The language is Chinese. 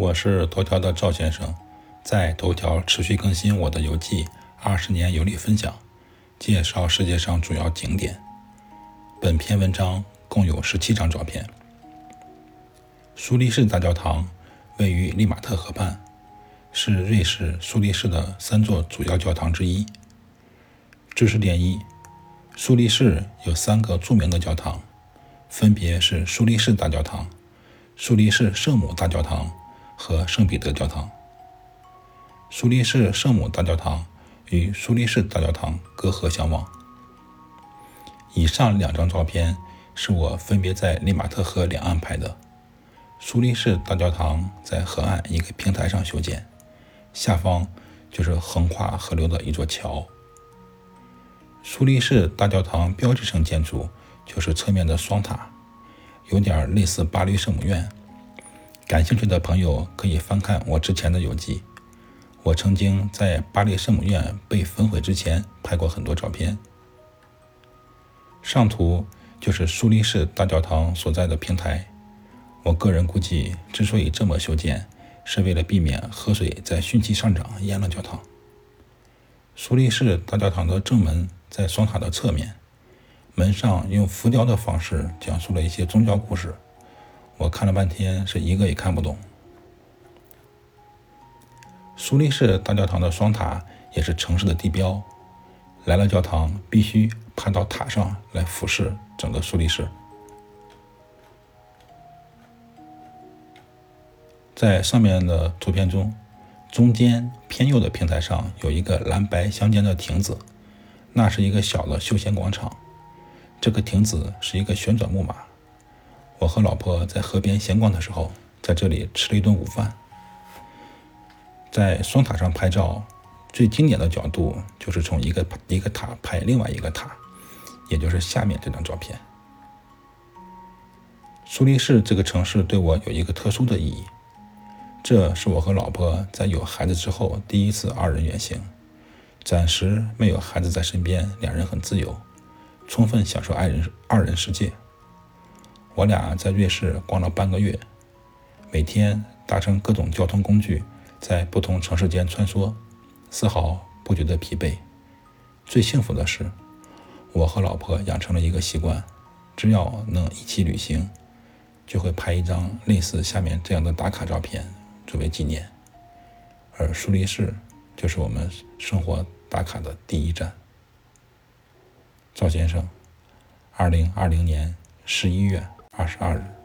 我是头条的赵先生，在头条持续更新我的游记，二十年游历分享，介绍世界上主要景点。本篇文章共有十七张照片。苏黎世大教堂位于利马特河畔，是瑞士苏黎世的三座主要教堂之一。知识点一：苏黎世有三个著名的教堂，分别是苏黎世大教堂、苏黎世圣母大教堂。和圣彼得教堂。苏黎世圣母大教堂与苏黎世大教堂隔河相望。以上两张照片是我分别在利马特河两岸拍的。苏黎世大教堂在河岸一个平台上修建，下方就是横跨河流的一座桥。苏黎世大教堂标志性建筑就是侧面的双塔，有点类似巴黎圣母院。感兴趣的朋友可以翻看我之前的游记。我曾经在巴黎圣母院被焚毁之前拍过很多照片。上图就是苏黎世大教堂所在的平台。我个人估计，之所以这么修建，是为了避免河水在汛期上涨淹了教堂。苏黎世大教堂的正门在双塔的侧面，门上用浮雕的方式讲述了一些宗教故事。我看了半天，是一个也看不懂。苏黎世大教堂的双塔也是城市的地标，来了教堂必须爬到塔上来俯视整个苏黎世。在上面的图片中，中间偏右的平台上有一个蓝白相间的亭子，那是一个小的休闲广场。这个亭子是一个旋转木马。我和老婆在河边闲逛的时候，在这里吃了一顿午饭。在双塔上拍照，最经典的角度就是从一个一个塔拍另外一个塔，也就是下面这张照片。苏黎世这个城市对我有一个特殊的意义，这是我和老婆在有孩子之后第一次二人远行。暂时没有孩子在身边，两人很自由，充分享受爱人二人世界。我俩在瑞士逛了半个月，每天搭乘各种交通工具，在不同城市间穿梭，丝毫不觉得疲惫。最幸福的是，我和老婆养成了一个习惯：只要能一起旅行，就会拍一张类似下面这样的打卡照片作为纪念。而苏黎世就是我们生活打卡的第一站。赵先生，二零二零年十一月。二十二日。